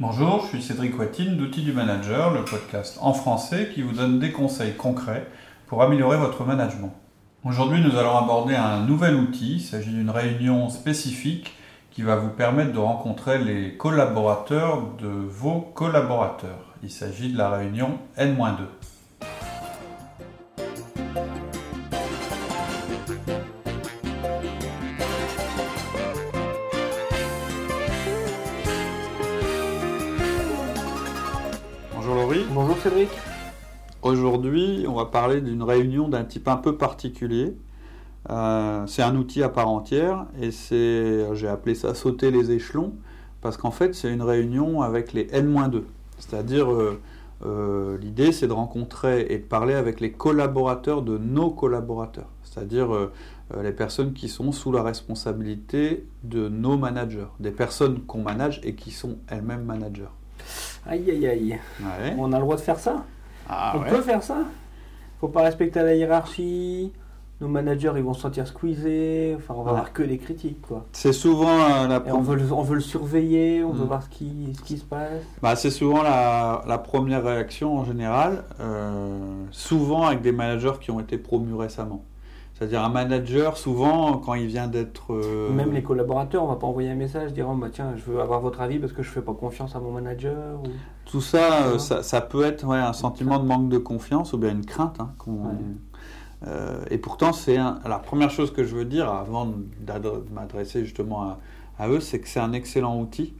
Bonjour, je suis Cédric Watine d'Outils du Manager, le podcast en français qui vous donne des conseils concrets pour améliorer votre management. Aujourd'hui, nous allons aborder un nouvel outil. Il s'agit d'une réunion spécifique qui va vous permettre de rencontrer les collaborateurs de vos collaborateurs. Il s'agit de la réunion N-2. Va parler d'une réunion d'un type un peu particulier. Euh, c'est un outil à part entière et c'est, j'ai appelé ça sauter les échelons parce qu'en fait, c'est une réunion avec les N-2. C'est-à-dire, euh, euh, l'idée, c'est de rencontrer et de parler avec les collaborateurs de nos collaborateurs. C'est-à-dire les personnes qui sont sous la responsabilité de nos managers, des personnes qu'on manage et qui sont elles-mêmes managers. Aïe aïe aïe. On a le droit de faire ça? Ah On peut faire ça? Faut pas respecter la hiérarchie. Nos managers, ils vont se sentir squeezés. Enfin, on va avoir que des critiques, quoi. C'est souvent euh, la. on, veut le, on veut le surveiller, on veut mm. voir ce qui, ce qui se passe. Bah, c'est souvent la, la, première réaction en général. Euh, souvent avec des managers qui ont été promus récemment. C'est-à-dire un manager, souvent, quand il vient d'être... Euh, Même les collaborateurs, on va pas envoyer un message, dire, oh, bah, tiens, je veux avoir votre avis parce que je fais pas confiance à mon manager. Tout ça, euh, ça, ça, peut être ouais, un sentiment de manque de confiance ou bien une crainte. Hein, euh, et pourtant, c'est la première chose que je veux dire avant de m'adresser justement à, à eux, c'est que c'est un excellent outil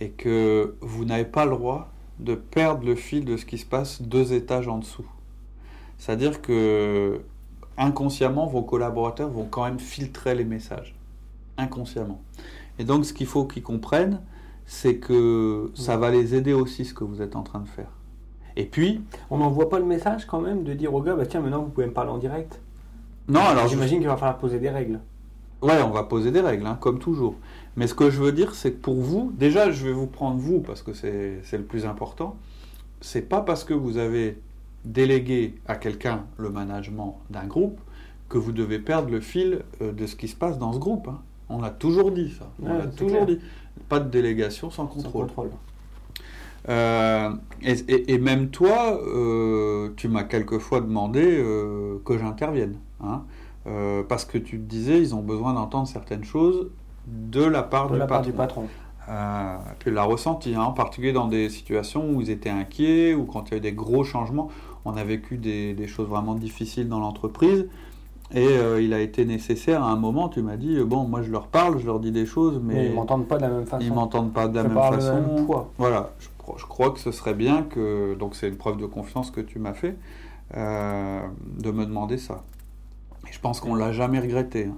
et que vous n'avez pas le droit de perdre le fil de ce qui se passe deux étages en dessous. C'est-à-dire que inconsciemment, vos collaborateurs vont quand même filtrer les messages. Inconsciemment. Et donc, ce qu'il faut qu'ils comprennent, c'est que ça va les aider aussi, ce que vous êtes en train de faire. Et puis. On n'envoie pas le message quand même de dire au gars, bah tiens, maintenant vous pouvez me parler en direct Non, alors. J'imagine qu'il va falloir poser des règles. Ouais, on va poser des règles, hein, comme toujours. Mais ce que je veux dire, c'est que pour vous, déjà, je vais vous prendre vous, parce que c'est le plus important. C'est pas parce que vous avez déléguer à quelqu'un le management d'un groupe que vous devez perdre le fil euh, de ce qui se passe dans ce groupe. Hein. On l'a toujours dit, ça. On l'a toujours dit. Pas de délégation sans contrôle. Euh, et, même toi, euh, tu m'as quelquefois demandé que j'intervienne. Hein. parce que tu te disais, ils ont besoin d'entendre certaines choses de la part, de du, la part du patron. tu l'as ressenti, hein, en particulier dans des situations où ils étaient inquiets ou quand il y a eu des gros changements on a vécu des, choses vraiment difficiles dans l'entreprise. Et euh, il a été nécessaire à un moment, tu m'as dit, euh, bon, moi je leur parle, je leur dis des choses, mais, ils m'entendent pas de la même façon. Ils m'entendent pas de la même façon. voilà, je, crois que ce serait bien que, donc c'est une preuve de confiance que tu m'as fait, euh, de me demander ça. Et je pense qu'on l'a jamais regretté. Hein.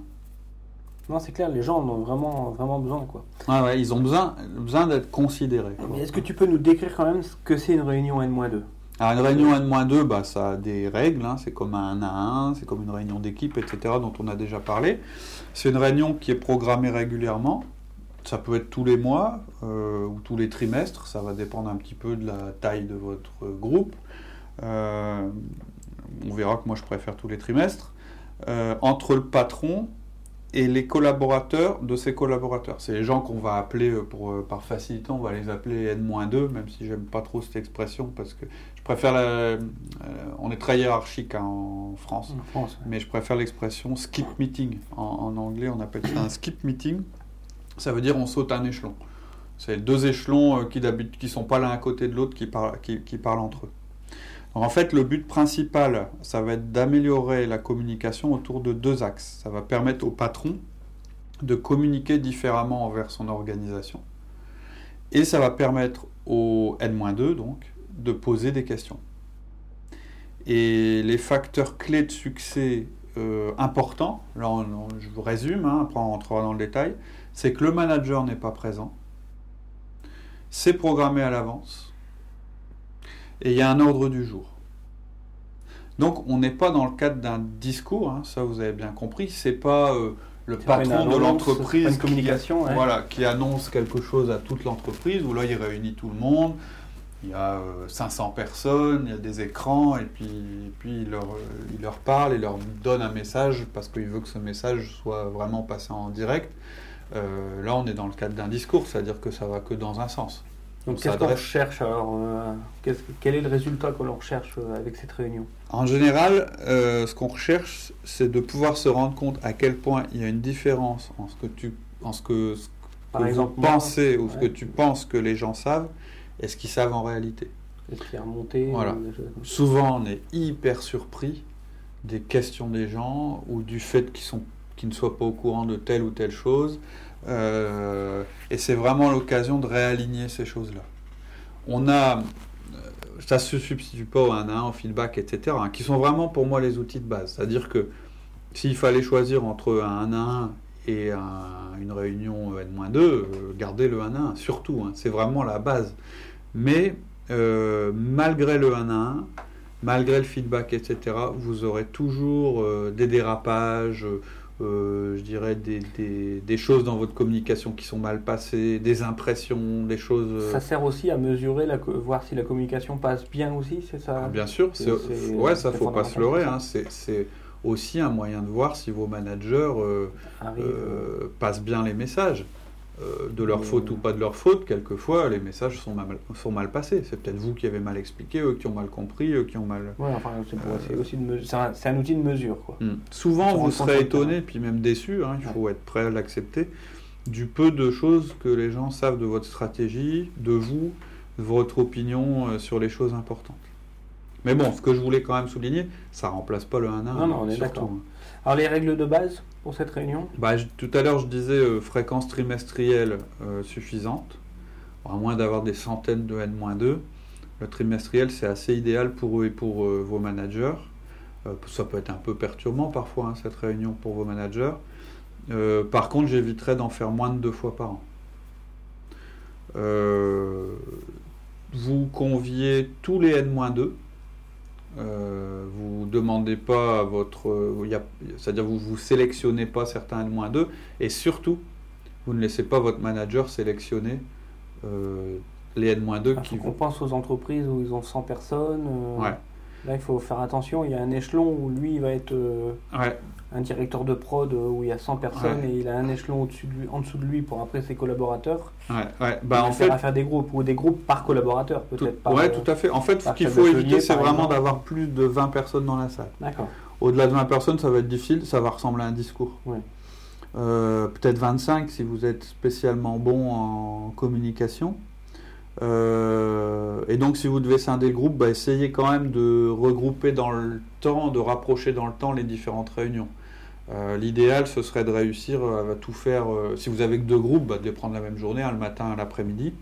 Non, c'est clair, les gens en ont vraiment, vraiment besoin. Quoi. Ah ouais, ils ont besoin, besoin d'être considérés. Est-ce que tu peux nous décrire quand même ce que c'est une réunion N-2 alors une réunion N-2, bah, ça a des règles, hein. c'est comme un 1 à 1, c'est comme une réunion d'équipe, etc., dont on a déjà parlé. C'est une réunion qui est programmée régulièrement, ça peut être tous les mois euh, ou tous les trimestres, ça va dépendre un petit peu de la taille de votre groupe. Euh, on verra que moi je préfère tous les trimestres. Euh, entre le patron et les collaborateurs de ces collaborateurs. C'est les gens qu'on va appeler, pour, par facilité, on va les appeler N-2, même si j'aime pas trop cette expression, parce que je préfère euh, on est très hiérarchique hein, en, France, mais je préfère l'expression skip meeting. En, anglais, on appelle ça un skip meeting. Ça veut dire on saute un échelon. C'est deux échelons euh, qui qui sont pas l'un à côté de l'autre qui, parlent, qui, parlent entre eux. En fait, le but principal, ça va être d'améliorer la communication autour de deux axes. Ça va permettre au patron de communiquer différemment envers son organisation. Et ça va permettre au N-2, donc, de poser des questions. Et les facteurs clés de succès euh, importants, là je vous résume, hein, après on rentrera dans le détail, c'est que le manager n'est pas présent, c'est programmé à l'avance, et il y a un ordre du jour. Donc on n'est pas dans le cadre d'un discours, hein, ça vous avez bien compris, c'est pas euh, le patron de l'entreprise communication, voilà, qui annonce quelque chose à toute l'entreprise, où là il réunit tout le monde, il y a 500 euh, personnes, il y a des écrans, et puis, puis il, leur, il leur parle, il leur donne un message parce qu'il veut que ce message soit vraiment passé en direct. Euh, là, on est dans le cadre d'un discours, c'est-à-dire que ça va que dans un sens. Donc qu'est-ce qu'on recherche alors euh, Quel est le résultat que l'on recherche euh, avec cette réunion? En général, euh, ce qu'on recherche, c'est de pouvoir se rendre compte à quel point il y a une différence en ce que tu, en ce que, Par exemple, vous pensez ou ce que tu penses que les gens savent et ce qu'ils savent en réalité. Est-ce qu'il est remonté voilà. Souvent, on est hyper surpris des questions des gens ou du fait qu'ils sont qu'ils ne soient pas au courant de telle ou telle chose. Euh, et c'est vraiment l'occasion de réaligner ces choses-là. On a, euh, ça se substitue pas au 1 à 1, au feedback, etc., hein, qui sont vraiment pour moi les outils de base. C'est-à-dire que s'il fallait choisir entre un 1 à 1 et une réunion N-2, euh, gardez le 1 à 1, surtout, hein, c'est vraiment la base. Mais malgré le 1 à 1, malgré le feedback, etc., vous aurez toujours des dérapages, euh, je dirais, des, des, choses dans votre communication qui sont mal passées, des impressions, des choses. Euh, ça sert aussi à mesurer, la, voir si la communication passe bien aussi, c'est ça? Ah, Bien sûr, c'est, ouais, ça faut pas se leurrer. Hein, c'est, aussi un moyen de voir si vos managers euh, passent bien les messages. Euh, de leur faute ou pas de leur faute, quelquefois les messages sont mal, sont mal passés. C'est peut-être vous qui avez mal expliqué, eux qui ont mal compris, eux qui ont mal. Ouais, enfin, c'est aussi c'est un, outil de mesure. Quoi. Hmm. Souvent, vous serez étonné, puis même déçu, hein, il faut être prêt à l'accepter, du peu de choses que les gens savent de votre stratégie, de vous, de votre opinion euh, sur les choses importantes. Mais bon, ce que je voulais quand même souligner, ça remplace pas le 1 1. Non, non, on est d'accord. Hein. Alors les règles de base pour cette réunion? Bah, Tout à l'heure, je disais euh, fréquence trimestrielle euh, suffisante, à moins d'avoir des centaines de N-2. Le trimestriel, c'est assez idéal pour eux et pour euh, vos managers. ça peut être un peu perturbant parfois, hein, cette réunion pour vos managers. par contre, j'éviterais d'en faire moins de deux fois par an. vous conviez tous les N-2 euh, vous demandez pas à votre, c'est-à-dire vous vous sélectionnez pas certains moins 2 et surtout vous ne laissez pas votre manager sélectionner euh, les N-2 ah, qui. On pense aux entreprises où ils ont 100 personnes. Euh, là, il faut faire attention. Il y a un échelon où lui il va être ouais un directeur de prod où il y a 100 personnes et il a un échelon au-dessus de lui, en dessous de lui pour après ses collaborateurs. Ouais, ouais. Bah, en fait, à faire des groupes ou des groupes par collaborateur peut-être. Oui, tout à fait. En fait, ce qu'il faut éviter, c'est vraiment d'avoir plus de 20 personnes dans la salle. D'accord. Au-delà de 20 personnes, ça va être difficile, ça va ressembler à un discours. Euh, peut-être 25 si vous êtes spécialement bon en communication. Euh, et donc, si vous devez scinder le groupe, bah, essayez quand même de regrouper dans le temps, de rapprocher dans le temps les différentes réunions. Euh, l'idéal, ce serait de réussir à tout faire. Euh, si vous avez que deux groupes, bah, de les prendre la même journée, le matin et l'après-midi.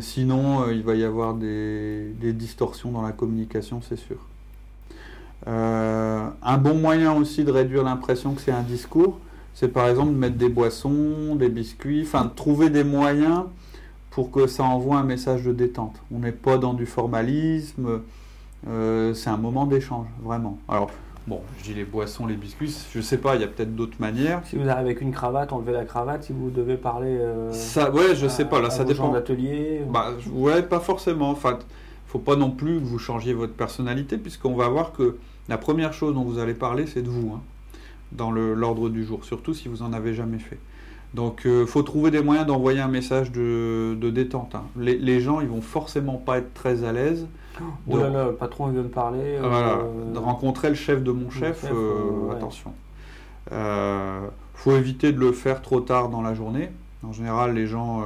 Sinon, il va y avoir des, distorsions dans la communication, c'est sûr. un bon moyen aussi de réduire l'impression que c'est un discours, c'est par exemple de mettre des boissons, des biscuits, enfin de trouver des moyens pour que ça envoie un message de détente. On n'est pas dans du formalisme, c'est un moment d'échange, vraiment. Alors, Bon, je dis les boissons, les biscuits, je sais pas, il y a peut-être d'autres manières. Si vous arrivez avec une cravate, enlevez la cravate. Si vous devez parler. Euh, ça, ouais, je sais pas, là, ça dépend. d'atelier Bah, ouais, pas forcément. Enfin, faut pas non plus que vous changiez votre personnalité, puisqu'on va voir que la première chose dont vous allez parler, c'est de vous, hein, dans l'ordre du jour, surtout si vous en avez jamais fait. Donc, il euh, faut trouver des moyens d'envoyer un message de, détente. Hein. Les, les, gens, ils vont forcément pas être très à l'aise Oh là là, le patron vient de parler. Euh, de rencontrer le chef de mon chef, euh, attention. Euh, faut éviter de le faire trop tard dans la journée. En général, les gens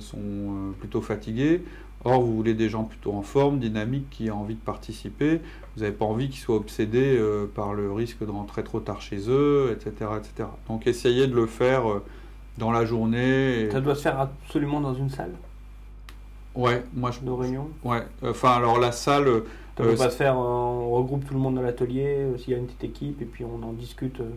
sont plutôt fatigués. Or, vous voulez des gens plutôt en forme, dynamiques, qui ont envie de participer. Vous n'avez pas envie qu'ils soient obsédés par le risque de rentrer trop tard chez eux, etc. etc. Donc, essayez de le faire dans la journée. Ça doit se faire absolument dans une salle Ouais, moi je. De réunion Ouais, enfin alors la salle. On euh, va se faire, on regroupe tout le monde dans l'atelier, euh, s'il y a une petite équipe, et puis on en discute euh,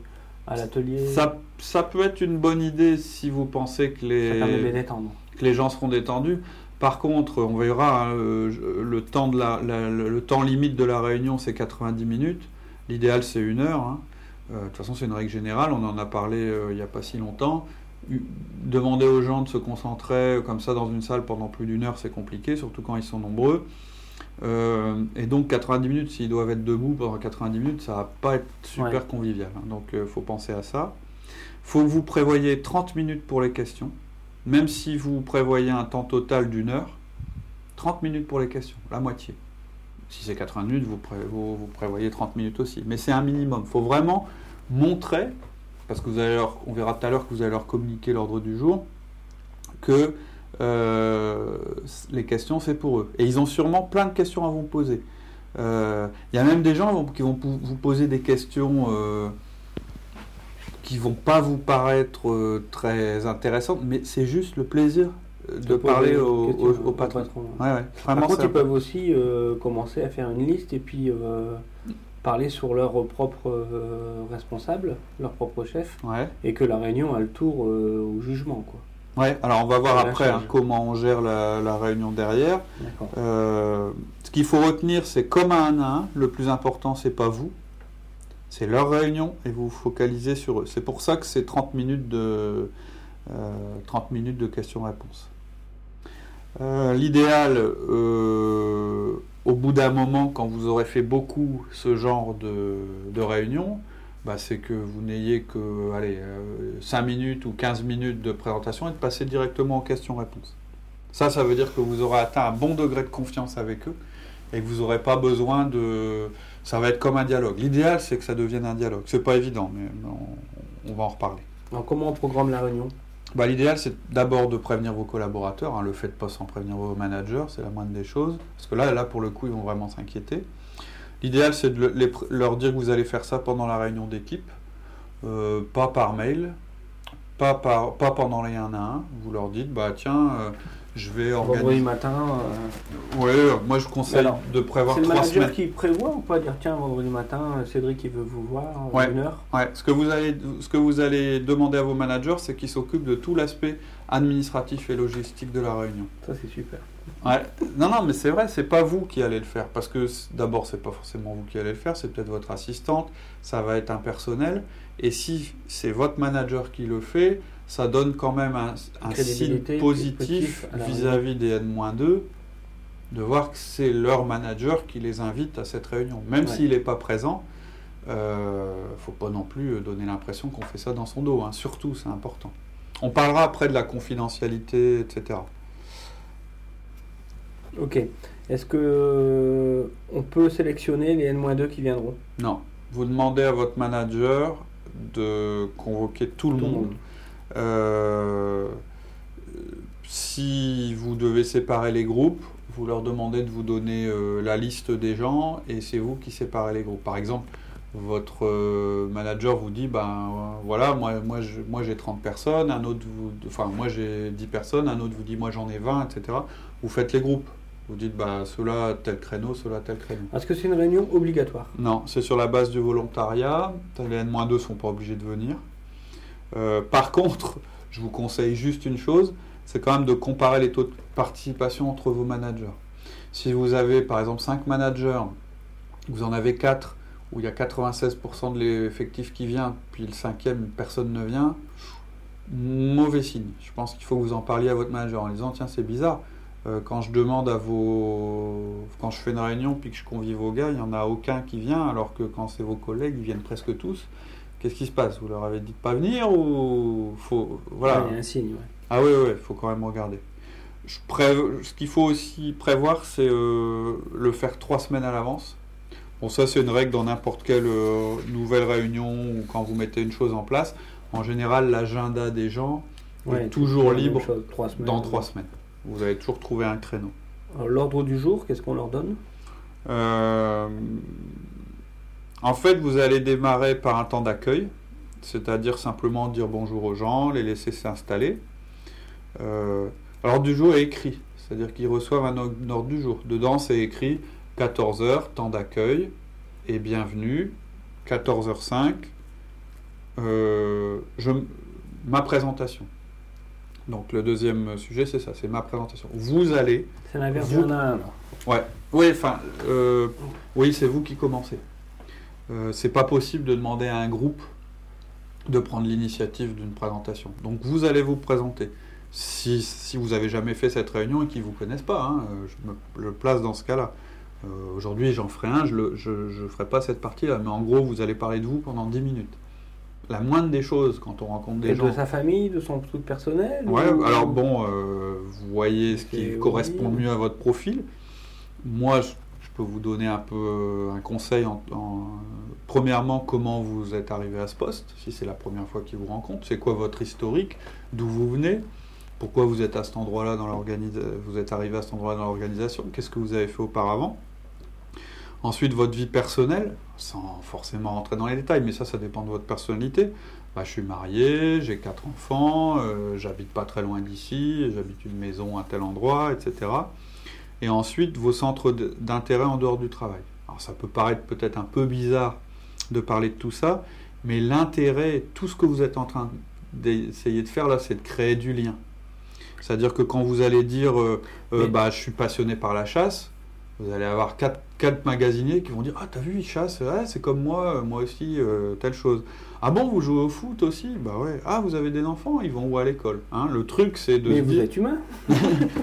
à l'atelier. Ça, ça peut être une bonne idée si vous pensez que les, les, que les gens seront détendus. Par contre, on verra, hein, le, temps de la, le, temps limite de la réunion, c'est 90 minutes. L'idéal, c'est une heure. Hein. de toute façon, c'est une règle générale. On en a parlé il n'y a pas si longtemps demander aux gens de se concentrer comme ça dans une salle pendant plus d'une heure, c'est compliqué, surtout quand ils sont nombreux. Euh, et donc 90 minutes, s'ils doivent être debout pendant 90 minutes, ça va pas être super convivial. Hein. donc il euh, faut penser à ça. faut que vous prévoyez 30 minutes pour les questions. même si vous prévoyez un temps total d'une heure, 30 minutes pour les questions, la moitié. Si c'est 80 minutes, vous, vous, prévoyez 30 minutes aussi. Mais c'est un minimum. Il faut vraiment montrer, parce que vous allez on verra tout à l'heure que vous allez leur communiquer l'ordre du jour, que euh, les questions, c'est pour eux. Et ils ont sûrement plein de questions à vous poser. Euh, il y a même des gens qui vont vous poser des questions euh, qui vont pas vous paraître très intéressantes, mais c'est juste le plaisir de, parler au, patron. Par contre, ils peuvent aussi commencer à faire une liste et puis parler sur leur propre responsable, leur propre chef, et que la réunion a le tour au jugement. Quoi. Ouais, alors on va voir après hein, comment on gère la, réunion derrière. Euh, ce qu'il faut retenir, c'est comme un à un, le plus important, c'est pas vous, c'est leur réunion et vous vous focalisez sur eux. C'est pour ça que c'est 30 minutes de, 30 euh, minutes de questions-réponses. Euh, l'idéal, au bout d'un moment, quand vous aurez fait beaucoup ce genre de, de réunion, bah, c'est que vous n'ayez que allez, 5 euh, minutes ou 15 minutes de présentation et de passer directement aux questions-réponses. Ça, ça veut dire que vous aurez atteint un bon degré de confiance avec eux et que vous n'aurez pas besoin de... Ça va être comme un dialogue. L'idéal, c'est que ça devienne un dialogue. C'est pas évident, mais on, va en reparler. Alors, comment on programme la réunion? Bah, L'idéal, c'est d'abord de prévenir vos collaborateurs. Hein. Le fait de pas sans prévenir vos managers, c'est la moindre des choses. Parce que là, là, pour le coup, ils vont vraiment s'inquiéter. L'idéal, c'est de leur dire que vous allez faire ça pendant la réunion d'équipe, euh, pas par mail, pas, par, pas pendant les 1 à 1. Vous leur dites, bah tiens, euh, je vais organiser. Vendredi matin. Euh... Oui, moi je conseille de prévoir trois semaines. C'est le manager qui prévoit ou pas dire tiens vendredi matin Cédric il veut vous voir ouais. une heure. Ouais. Ce que vous allez ce que vous allez demander à vos managers c'est qu'ils s'occupent de tout l'aspect administratif et logistique de la réunion. Ça c'est super. Ouais. Non, non, mais c'est vrai, c'est pas vous qui allez le faire. Parce que d'abord, c'est pas forcément vous qui allez le faire, c'est peut-être votre assistante, ça va être un personnel. Et si c'est votre manager qui le fait, ça donne quand même un, un signe positif vis-à-vis des N-2 de voir que c'est leur manager qui les invite à cette réunion. Même s'il n'est pas présent, ne euh, faut pas non plus donner l'impression qu'on fait ça dans son dos. Hein. Surtout, c'est important. On parlera après de la confidentialité, etc. Ok. Est-ce que euh, on peut sélectionner les N-2 qui viendront? Non. Vous demandez à votre manager de convoquer tout, le monde. Euh, si vous devez séparer les groupes, vous leur demandez de vous donner euh, la liste des gens et c'est vous qui séparez les groupes. Par exemple, votre manager vous dit ben voilà moi moi moi j'ai 30 personnes un autre vous enfin moi j'ai 10 personnes un autre vous dit moi j'en ai 20 etc vous faites les groupes vous dites, bah, cela tel créneau, cela tel créneau. Est-ce que c'est une réunion obligatoire? Non, c'est sur la base du volontariat. Les N-2 ne sont pas obligés de venir. Euh, par contre, je vous conseille juste une chose, c'est quand même de comparer les taux de participation entre vos managers. Si vous avez par exemple 5 managers, vous en avez 4 où il y a 96% de l'effectif qui vient, puis le cinquième, personne ne vient, mauvais signe. Je pense qu'il faut que vous en parliez à votre manager en disant, tiens, c'est bizarre euh, quand je demande à vos. Quand je fais une réunion puis que je convie vos gars, il n'y en a aucun qui vient, alors que quand c'est vos collègues, ils viennent presque tous. Qu'est-ce qui se passe? Vous leur avez dit de pas venir ou faut voilà Il y a un signe. Ah oui, oui, il faut quand même regarder. Je Ce qu'il faut aussi prévoir, c'est euh, le faire trois semaines à l'avance. Bon, ça c'est une règle dans n'importe quelle euh, nouvelle réunion ou quand vous mettez une chose en place. En général, l'agenda des gens est toujours libre dans trois semaines. Vous allez toujours trouver un créneau. L'ordre du jour, qu'est-ce qu'on leur donne? Euh, En fait, vous allez démarrer par un temps d'accueil, c'est-à-dire simplement dire bonjour aux gens, les laisser s'installer. Euh, l'ordre du jour est écrit, c'est-à-dire qu'ils reçoivent un ordre du jour. Dedans, c'est écrit 14h, temps d'accueil et bienvenue, 14h05, euh, je, ma présentation. Donc le deuxième sujet, c'est ça, c'est ma présentation. Vous allez. C'est l'inverse vous... d'un Ouais. Oui, enfin, euh, oui, c'est vous qui commencez. Euh, c'est pas possible de demander à un groupe de prendre l'initiative d'une présentation. Donc vous allez vous présenter. Si, si vous avez jamais fait cette réunion et qu'ils vous connaissent pas, hein, euh, je me place dans ce cas-là. Euh, aujourd'hui, j'en ferai un, je ne je, ferai pas cette partie-là, mais en gros, vous allez parler de vous pendant 10 minutes. la moindre des choses quand on rencontre des gens. De sa famille, de son truc personnel Ouais, alors bon, euh, vous voyez ce qui correspond mieux à votre profil. Moi, je, vous donner un peu euh, un conseil. En, premièrement, comment vous êtes arrivé à ce poste, si c'est la première fois qu'ils vous rencontrent. C'est quoi votre historique D'où vous venez Pourquoi vous êtes à cet endroit-là dans l'organisation Vous êtes arrivé à cet endroit dans l'organisation Qu'est-ce que vous avez fait auparavant Ensuite, votre vie personnelle, sans forcément rentrer dans les détails, mais ça, ça dépend de votre personnalité. Bah, je suis marié, j'ai quatre enfants, euh, j'habite pas très loin d'ici, j'habite une maison à tel endroit, etc. Et ensuite, vos centres d'intérêt en dehors du travail. Alors, ça peut paraître peut-être un peu bizarre de parler de tout ça, mais l'intérêt, tout ce que vous êtes en train d'essayer de faire là, c'est de créer du lien. C'est-à-dire que quand vous allez dire, euh, euh, bah, je suis passionné par la chasse, vous allez avoir quatre, quatre magasiniers qui vont dire Ah, t'as vu, ils chassent, c'est comme moi, moi aussi, euh, telle chose. Ah bon, vous jouez au foot aussi? Bah ouais. Ah, vous avez des enfants, ils vont où à l'école hein? Le truc, c'est de. Mais vous êtes humain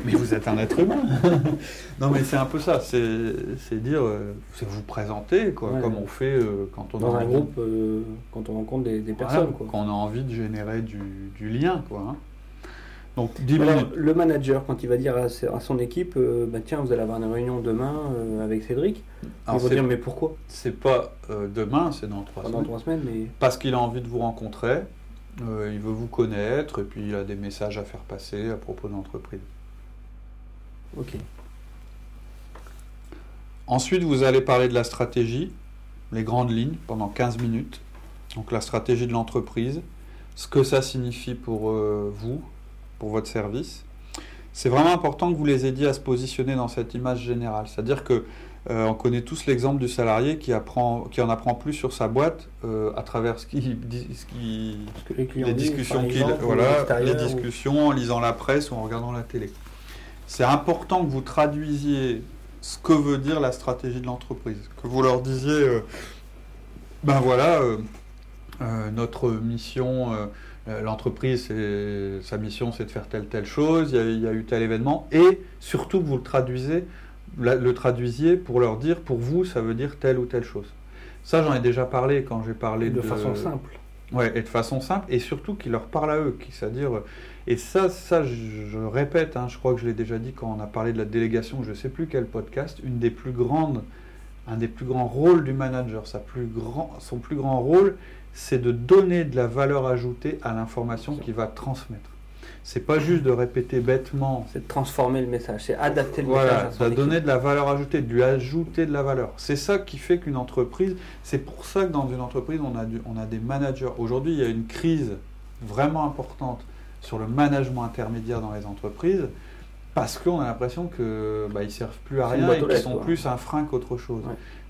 Mais vous êtes un être humain Non, mais c'est un peu ça, c'est dire, euh, c'est vous présenter, quoi, comme on fait euh, quand on. Dans un groupe, quand on rencontre des, personnes, quoi. Quand on a envie de générer du, du lien, quoi. Hein. Donc, le manager, quand il va dire à, son équipe, euh, bah, tiens, vous allez avoir une réunion demain euh, avec Cédric, il va dire, mais pourquoi? C'est pas euh, demain, c'est dans trois semaines. Dans trois semaines, mais... Parce qu'il a envie de vous rencontrer, il veut vous connaître, et puis il a des messages à faire passer à propos de l'entreprise. Ok. Ensuite, vous allez parler de la stratégie, les grandes lignes, pendant 15 minutes. Donc la stratégie de l'entreprise, ce que ça signifie pour vous, pour votre service. C'est vraiment important que vous les aidiez à se positionner dans cette image générale. C'est-à-dire que euh, on connaît tous l'exemple du salarié qui, apprend, qui en apprend plus sur sa boîte euh, à travers ce qui, ce qui les, discussions voilà, les discussions en lisant la presse ou en regardant la télé. C'est important que vous traduisiez ce que veut dire la stratégie de l'entreprise, que vous leur disiez, euh, ben voilà, notre mission l'entreprise, sa mission, c'est de faire telle, telle chose, il y, a, eu tel événement, et surtout que vous le traduisez, le traduisiez pour leur dire, pour vous, ça veut dire telle ou telle chose. Ça, j'en ai déjà parlé quand j'ai parlé de... De façon simple. Ouais, et de façon simple, et surtout qui leur parle à eux, c'est-à-dire... Et ça, ça je, répète, hein, je crois que je l'ai déjà dit quand on a parlé de la délégation, je ne sais plus quel podcast, une des plus grandes, un des plus grands rôles du manager, sa plus grand, son plus grand rôle, c'est de donner de la valeur ajoutée à l'information qu'il va transmettre. C'est pas juste de répéter bêtement. C'est de transformer le message, c'est adapter le message. Voilà, donner de la valeur ajoutée, de lui ajouter de la valeur. C'est ça qui fait qu'une entreprise, c'est pour ça que dans une entreprise, on a, on a des managers. Aujourd'hui, il y a une crise vraiment importante sur le management intermédiaire dans les entreprises parce qu'on a l'impression qu'ils bah, ne servent plus à rien et qu'ils sont plus un frein qu'autre chose.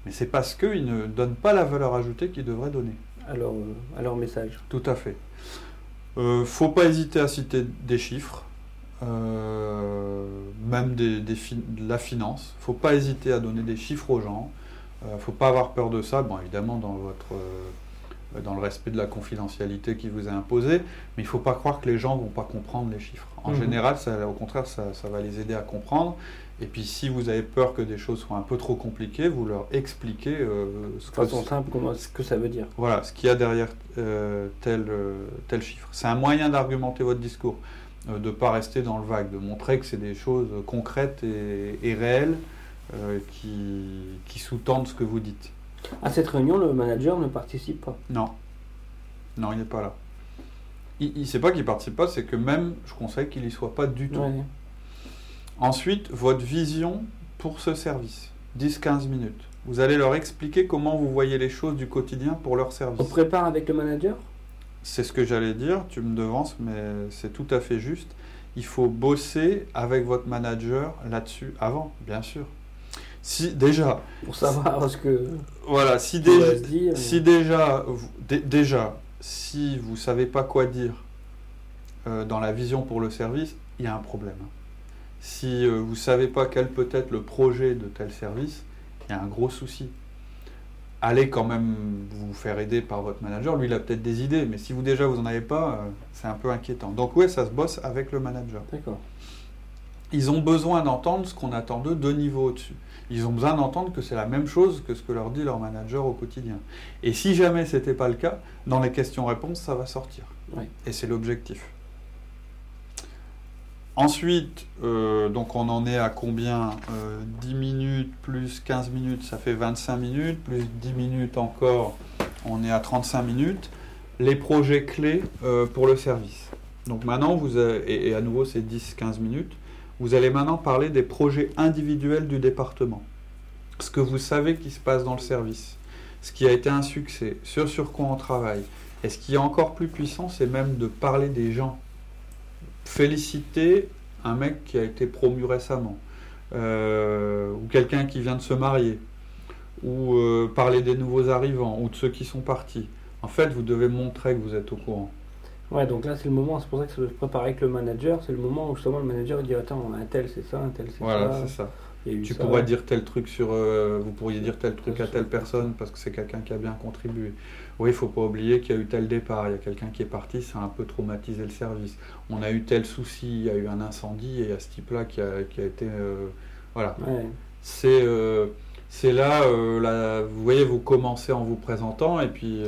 Mais c'est parce qu'ils ne donnent pas la valeur ajoutée qu'ils devraient donner à leur, à leur message. Tout à fait. Euh, faut pas hésiter à citer des chiffres, euh, même des, des de la finance. Faut pas hésiter à donner des chiffres aux gens. Euh, faut pas avoir peur de ça. Bon, évidemment, dans votre euh, dans le respect de la confidentialité qui vous est imposée, mais il ne faut pas croire que les gens ne vont pas comprendre les chiffres. En mhm. général, ça, au contraire, ça, ça, va les aider à comprendre. Et puis si vous avez peur que des choses soient un peu trop compliquées, vous leur expliquez euh, ce, façon simple, comment, ce que ça veut dire. Voilà, ce qu'il y a derrière euh, tel, euh, tel chiffre. C'est un moyen d'argumenter votre discours, de ne pas rester dans le vague, de montrer que c'est des choses concrètes et, réelles qui, qui sous-tendent ce que vous dites. À cette réunion, le manager ne participe pas Non. Non, il n'est pas là. Il ne sait pas qu'il ne participe pas, c'est que même, je conseille qu'il n'y soit pas du tout. Ensuite, votre vision pour ce service. 10-15 minutes. Vous allez leur expliquer comment vous voyez les choses du quotidien pour leur service. On prépare avec le manager? C'est ce que j'allais dire, tu me devances, mais c'est tout à fait juste. Il faut bosser avec votre manager là-dessus avant, bien sûr. Si déjà. Pour savoir ce que. Voilà, si, déjà, si déjà, déjà, si vous savez pas quoi dire euh, dans la vision pour le service, il y a un problème. Si euh, vous ne savez pas quel peut être le projet de tel service, il y a un gros souci. Allez quand même vous faire aider par votre manager. Lui, il a peut-être des idées, mais si vous déjà vous n'en avez pas, euh, c'est un peu inquiétant. Donc ouais, ça se bosse avec le manager. D'accord. ils ont besoin d'entendre ce qu'on attend d'eux deux niveaux au-dessus. Ils ont besoin d'entendre que c'est la même chose que ce que leur dit leur manager au quotidien. Et si jamais ce n'était pas le cas, dans les questions-réponses, ça va sortir. Et c'est l'objectif. Ensuite, euh, donc on en est à combien 10 euh, minutes plus 15 minutes, ça fait 25 minutes, plus 10 minutes encore, on est à 35 minutes. Les projets clés euh, pour le service. Donc maintenant, vous et, à nouveau c'est 10-15 minutes, vous allez maintenant parler des projets individuels du département. Ce que vous savez qui se passe dans le service, ce qui a été un succès, ce sur quoi on travaille. Et ce qui est encore plus puissant, c'est même de parler des gens féliciter un mec qui a été promu récemment, euh, ou quelqu'un qui vient de se marier, ou euh, parler des nouveaux arrivants, ou de ceux qui sont partis. En fait, vous devez montrer que vous êtes au courant. Ouais, donc là, c'est le moment, c'est pour ça que ça doit se préparer avec le manager, c'est le moment où justement le manager dit Attends, on a un tel, c'est ça, un tel, c'est ça. Voilà, c'est ça tu pourrais dire tel truc sur. Euh, vous pourriez dire tel truc à telle personne parce que c'est quelqu'un qui a bien contribué. Oui, il faut pas oublier qu'il y a eu tel départ, il y a quelqu'un qui est parti, ça a un peu traumatisé le service. On a eu tel souci, il y a eu un incendie et il y a ce type-là qui a, qui a, été. Euh, voilà. C'est. Euh, c'est là, vous voyez, vous commencez en vous présentant et puis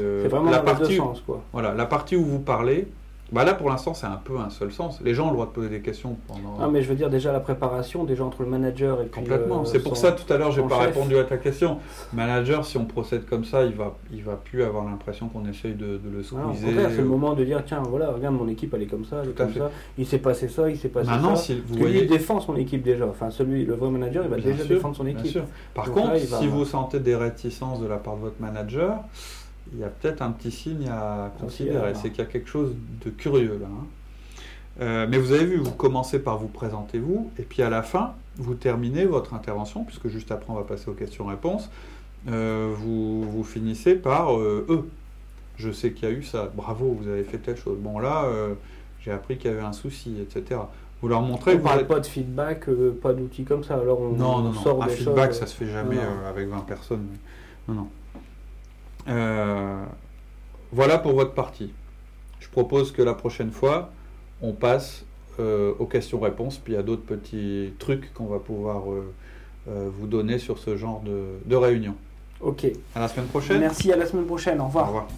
la partie, sens, quoi. voilà, la partie où vous parlez, bah là, pour l'instant, c'est un peu un seul sens. Les gens ont le droit de poser des questions pendant. Ah, mais je veux dire, déjà la préparation, déjà entre le manager et puis. Complètement. Euh, c'est pour ça, tout à l'heure, je n'ai pas répondu à ta question. Manager, si on procède comme ça, il va, il va plus avoir l'impression qu'on essaye de, le squeezer. c'est le moment de dire tiens, voilà, regarde, mon équipe, elle est comme ça, elle est comme ça. Il s'est passé ça, il s'est passé Maintenant, ça. Si vous voyez... Il défend son équipe déjà. Enfin, celui, le vrai manager, il va déjà défendre son équipe. Par contre, si vous sentez des réticences de la part de votre manager, il y a peut-être un petit signe à considérer. C'est qu'il y a quelque chose de curieux là. Hein. Euh, mais vous avez vu, vous commencez par vous présenter vous, et puis à la fin, vous terminez votre intervention, puisque juste après on va passer aux questions-réponses. Euh, vous, vous, finissez par euh, eux. Je sais qu'il y a eu ça. Bravo, vous avez fait telle chose. Bon là, j'ai appris qu'il y avait un souci, etc. Vous leur montrez. On parle pas de feedback, pas d'outils comme ça. Alors on, non, non, non. un feedback, ça se fait jamais avec 20 personnes. Non, non. Euh, voilà pour votre partie. Je propose que la prochaine fois, on passe euh, aux questions-réponses, puis il y a d'autres petits trucs qu'on va pouvoir euh, vous donner sur ce genre de, de réunion. Ok. À la semaine prochaine. Merci, à la semaine prochaine. Au revoir. Au revoir.